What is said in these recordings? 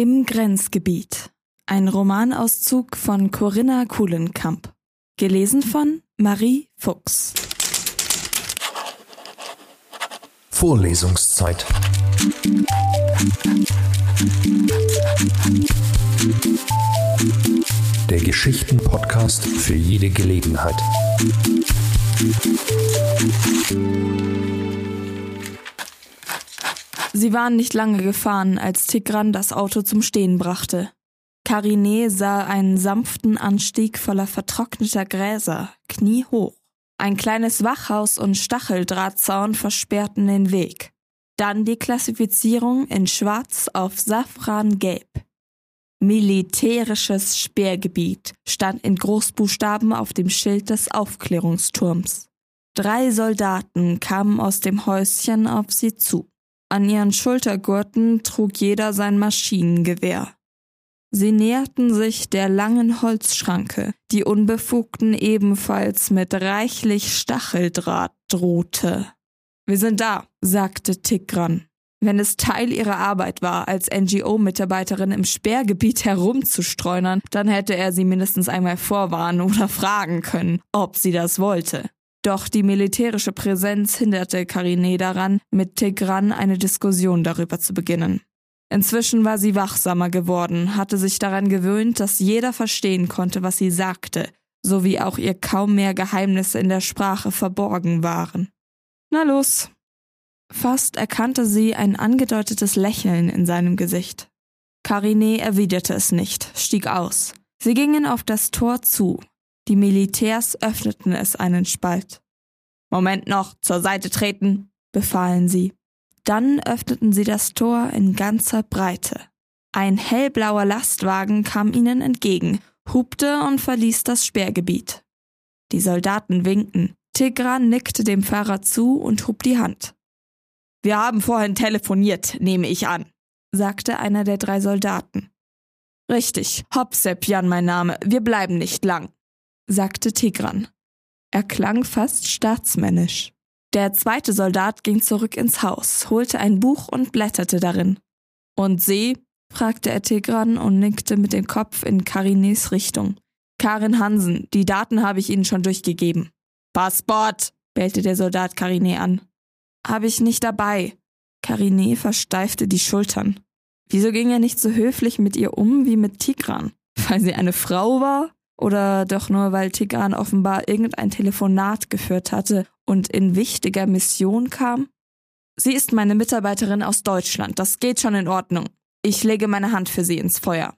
Im Grenzgebiet. Ein Romanauszug von Corinna Kuhlenkamp. Gelesen von Marie Fuchs. Vorlesungszeit. Der Geschichten-Podcast für jede Gelegenheit. Sie waren nicht lange gefahren, als Tigran das Auto zum Stehen brachte. Karine sah einen sanften Anstieg voller vertrockneter Gräser, kniehoch. Ein kleines Wachhaus und Stacheldrahtzaun versperrten den Weg. Dann die Klassifizierung in Schwarz auf Safrangelb. Militärisches Sperrgebiet stand in Großbuchstaben auf dem Schild des Aufklärungsturms. Drei Soldaten kamen aus dem Häuschen auf sie zu. An ihren Schultergurten trug jeder sein Maschinengewehr. Sie näherten sich der langen Holzschranke, die Unbefugten ebenfalls mit reichlich Stacheldraht drohte. Wir sind da, sagte Tigran. Wenn es Teil ihrer Arbeit war, als NGO-Mitarbeiterin im Sperrgebiet herumzustreunern, dann hätte er sie mindestens einmal vorwarnen oder fragen können, ob sie das wollte. Doch die militärische Präsenz hinderte Karine daran, mit Tigran eine Diskussion darüber zu beginnen. Inzwischen war sie wachsamer geworden, hatte sich daran gewöhnt, dass jeder verstehen konnte, was sie sagte, sowie auch ihr kaum mehr Geheimnisse in der Sprache verborgen waren. Na los. Fast erkannte sie ein angedeutetes Lächeln in seinem Gesicht. Karine erwiderte es nicht, stieg aus. Sie gingen auf das Tor zu. Die Militärs öffneten es einen Spalt. Moment noch, zur Seite treten, befahlen sie. Dann öffneten sie das Tor in ganzer Breite. Ein hellblauer Lastwagen kam ihnen entgegen, hupte und verließ das Sperrgebiet. Die Soldaten winkten. Tigran nickte dem Fahrer zu und hob die Hand. Wir haben vorhin telefoniert, nehme ich an, sagte einer der drei Soldaten. Richtig, Hopsepjan mein Name, wir bleiben nicht lang, sagte Tigran. Er klang fast staatsmännisch. Der zweite Soldat ging zurück ins Haus, holte ein Buch und blätterte darin. Und Sie? fragte er Tigran und nickte mit dem Kopf in Karines Richtung. Karin Hansen, die Daten habe ich Ihnen schon durchgegeben. Passport, bellte der Soldat Karine an. Habe ich nicht dabei. Karine versteifte die Schultern. Wieso ging er nicht so höflich mit ihr um wie mit Tigran? Weil sie eine Frau war? Oder doch nur, weil Tigran offenbar irgendein Telefonat geführt hatte und in wichtiger Mission kam? Sie ist meine Mitarbeiterin aus Deutschland, das geht schon in Ordnung. Ich lege meine Hand für sie ins Feuer.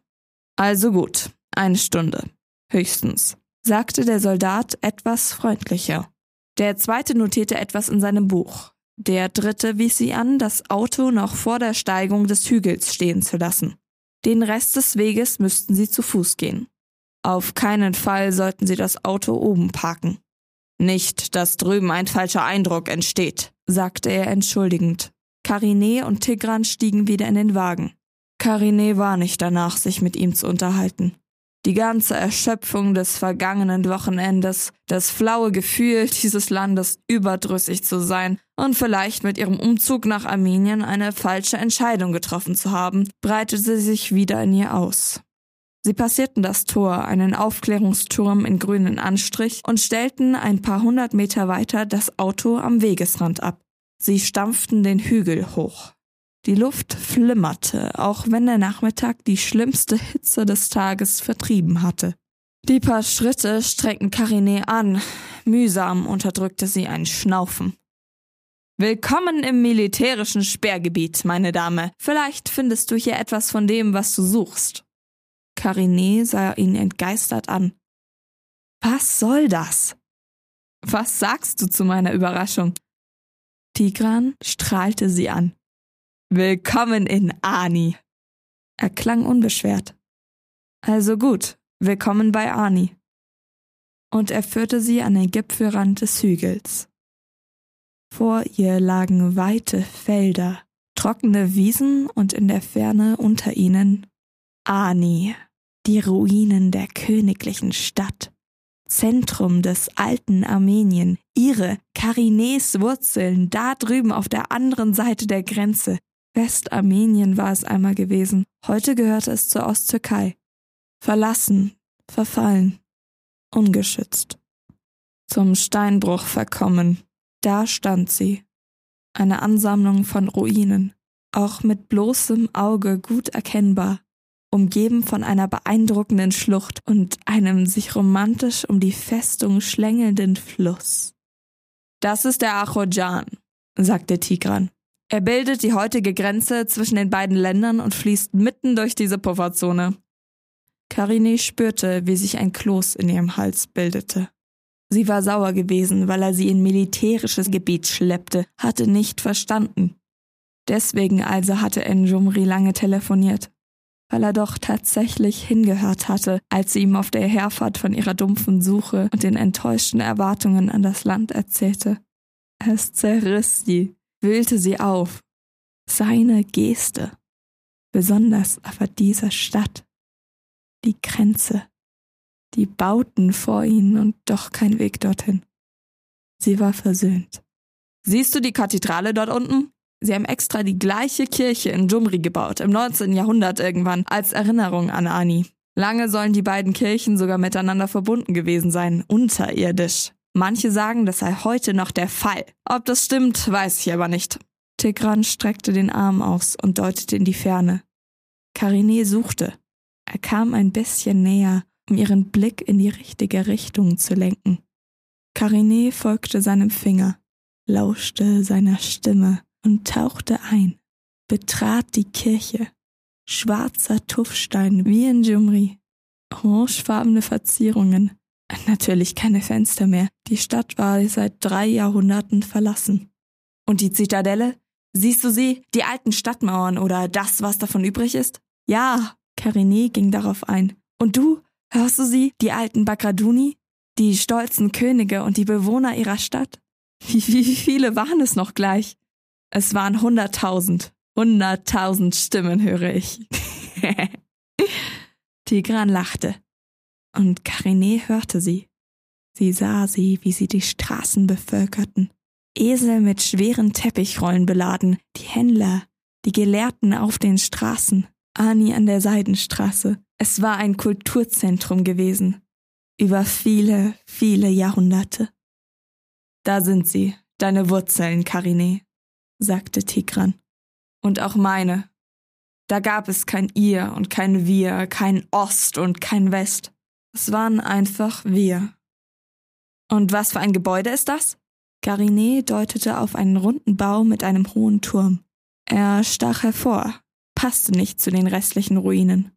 Also gut, eine Stunde. Höchstens, sagte der Soldat etwas freundlicher. Der zweite notierte etwas in seinem Buch. Der dritte wies sie an, das Auto noch vor der Steigung des Hügels stehen zu lassen. Den Rest des Weges müssten sie zu Fuß gehen. Auf keinen Fall sollten sie das Auto oben parken. Nicht, dass drüben ein falscher Eindruck entsteht, sagte er entschuldigend. Karine und Tigran stiegen wieder in den Wagen. Karine war nicht danach, sich mit ihm zu unterhalten. Die ganze Erschöpfung des vergangenen Wochenendes, das flaue Gefühl, dieses Landes überdrüssig zu sein und vielleicht mit ihrem Umzug nach Armenien eine falsche Entscheidung getroffen zu haben, breitete sich wieder in ihr aus. Sie passierten das Tor, einen Aufklärungsturm in grünen Anstrich, und stellten ein paar hundert Meter weiter das Auto am Wegesrand ab. Sie stampften den Hügel hoch. Die Luft flimmerte, auch wenn der Nachmittag die schlimmste Hitze des Tages vertrieben hatte. Die paar Schritte streckten Karine an. Mühsam unterdrückte sie ein Schnaufen. Willkommen im militärischen Sperrgebiet, meine Dame. Vielleicht findest du hier etwas von dem, was du suchst. Karine sah ihn entgeistert an. Was soll das? Was sagst du zu meiner Überraschung? Tigran strahlte sie an. Willkommen in Ani. Er klang unbeschwert. Also gut, willkommen bei Ani. Und er führte sie an den Gipfelrand des Hügels. Vor ihr lagen weite Felder, trockene Wiesen und in der Ferne unter ihnen Ani die Ruinen der königlichen Stadt, Zentrum des alten Armenien, ihre Karines Wurzeln da drüben auf der anderen Seite der Grenze, Westarmenien war es einmal gewesen, heute gehörte es zur Osttürkei. Verlassen, verfallen, ungeschützt. Zum Steinbruch verkommen, da stand sie. Eine Ansammlung von Ruinen, auch mit bloßem Auge gut erkennbar, umgeben von einer beeindruckenden Schlucht und einem sich romantisch um die Festung schlängelnden Fluss. Das ist der Achojan, sagte Tigran. Er bildet die heutige Grenze zwischen den beiden Ländern und fließt mitten durch diese Pufferzone. Karine spürte, wie sich ein Kloß in ihrem Hals bildete. Sie war sauer gewesen, weil er sie in militärisches Gebiet schleppte, hatte nicht verstanden. Deswegen also hatte Njumri lange telefoniert weil er doch tatsächlich hingehört hatte, als sie ihm auf der Herfahrt von ihrer dumpfen Suche und den enttäuschten Erwartungen an das Land erzählte. Es zerriss sie, wühlte sie auf. Seine Geste. Besonders aber dieser Stadt. Die Grenze. Die Bauten vor ihnen und doch kein Weg dorthin. Sie war versöhnt. Siehst du die Kathedrale dort unten? Sie haben extra die gleiche Kirche in Jumri gebaut, im 19. Jahrhundert irgendwann, als Erinnerung an Ani. Lange sollen die beiden Kirchen sogar miteinander verbunden gewesen sein, unterirdisch. Manche sagen, das sei heute noch der Fall. Ob das stimmt, weiß ich aber nicht. Tigran streckte den Arm aus und deutete in die Ferne. Karine suchte. Er kam ein bisschen näher, um ihren Blick in die richtige Richtung zu lenken. Karine folgte seinem Finger, lauschte seiner Stimme und tauchte ein, betrat die Kirche. Schwarzer Tuffstein wie in Jumri. Orangefarbene Verzierungen. Natürlich keine Fenster mehr. Die Stadt war seit drei Jahrhunderten verlassen. Und die Zitadelle? Siehst du sie? Die alten Stadtmauern oder das, was davon übrig ist? Ja, Karine ging darauf ein. Und du? Hörst du sie? Die alten Bagraduni? Die stolzen Könige und die Bewohner ihrer Stadt? Wie, wie viele waren es noch gleich? Es waren hunderttausend. Hunderttausend Stimmen höre ich. Tigran lachte. Und Karine hörte sie. Sie sah sie, wie sie die Straßen bevölkerten. Esel mit schweren Teppichrollen beladen, die Händler, die Gelehrten auf den Straßen, Ani an der Seidenstraße. Es war ein Kulturzentrum gewesen. Über viele, viele Jahrhunderte. Da sind sie, deine Wurzeln, Karine sagte Tigran. Und auch meine. Da gab es kein ihr und kein wir, kein Ost und kein West. Es waren einfach wir. Und was für ein Gebäude ist das? Garine deutete auf einen runden Bau mit einem hohen Turm. Er stach hervor, passte nicht zu den restlichen Ruinen.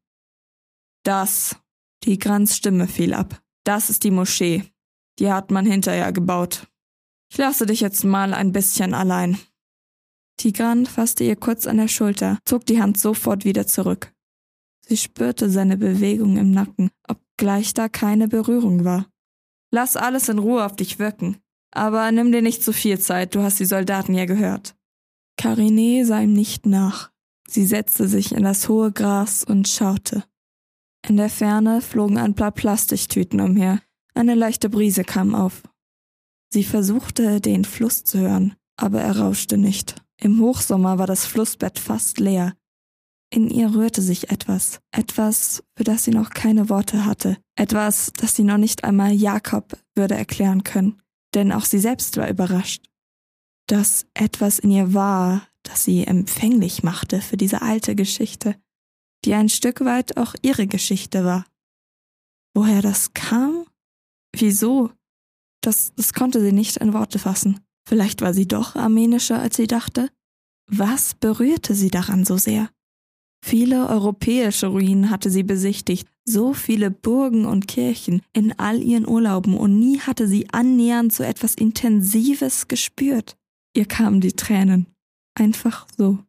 Das, Tigrans Stimme fiel ab. Das ist die Moschee. Die hat man hinterher gebaut. Ich lasse dich jetzt mal ein bisschen allein. Tigran fasste ihr kurz an der Schulter, zog die Hand sofort wieder zurück. Sie spürte seine Bewegung im Nacken, obgleich da keine Berührung war. Lass alles in Ruhe auf dich wirken. Aber nimm dir nicht zu viel Zeit, du hast die Soldaten ja gehört. Karine sah ihm nicht nach. Sie setzte sich in das hohe Gras und schaute. In der Ferne flogen ein paar Plastiktüten umher. Eine leichte Brise kam auf. Sie versuchte, den Fluss zu hören, aber er rauschte nicht. Im Hochsommer war das Flussbett fast leer. In ihr rührte sich etwas, etwas, für das sie noch keine Worte hatte, etwas, das sie noch nicht einmal Jakob würde erklären können, denn auch sie selbst war überrascht. Dass etwas in ihr war, das sie empfänglich machte für diese alte Geschichte, die ein Stück weit auch ihre Geschichte war. Woher das kam? Wieso? Das, das konnte sie nicht in Worte fassen. Vielleicht war sie doch armenischer, als sie dachte? Was berührte sie daran so sehr? Viele europäische Ruinen hatte sie besichtigt, so viele Burgen und Kirchen in all ihren Urlauben, und nie hatte sie annähernd so etwas Intensives gespürt. Ihr kamen die Tränen. Einfach so.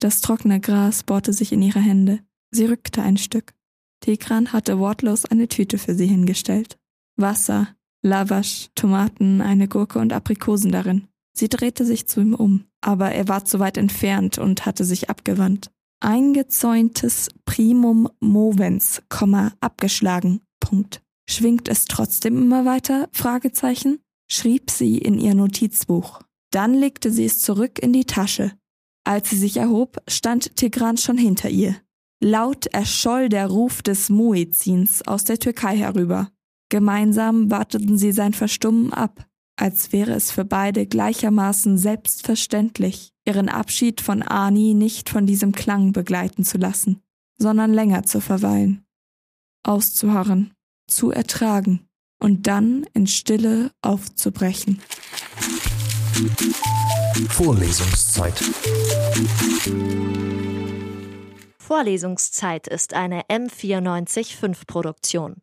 Das trockene Gras bohrte sich in ihre Hände. Sie rückte ein Stück. Tigran hatte wortlos eine Tüte für sie hingestellt. Wasser, Lavash, Tomaten, eine Gurke und Aprikosen darin. Sie drehte sich zu ihm um, aber er war zu weit entfernt und hatte sich abgewandt. Eingezäuntes Primum movens, abgeschlagen, Punkt. Schwingt es trotzdem immer weiter? Fragezeichen? schrieb sie in ihr Notizbuch. Dann legte sie es zurück in die Tasche. Als sie sich erhob, stand Tigran schon hinter ihr. Laut erscholl der Ruf des Muezzins aus der Türkei herüber. Gemeinsam warteten sie sein Verstummen ab, als wäre es für beide gleichermaßen selbstverständlich, ihren Abschied von Ani nicht von diesem Klang begleiten zu lassen, sondern länger zu verweilen, auszuharren, zu ertragen und dann in Stille aufzubrechen. Vorlesungszeit. Vorlesungszeit ist eine M945 Produktion.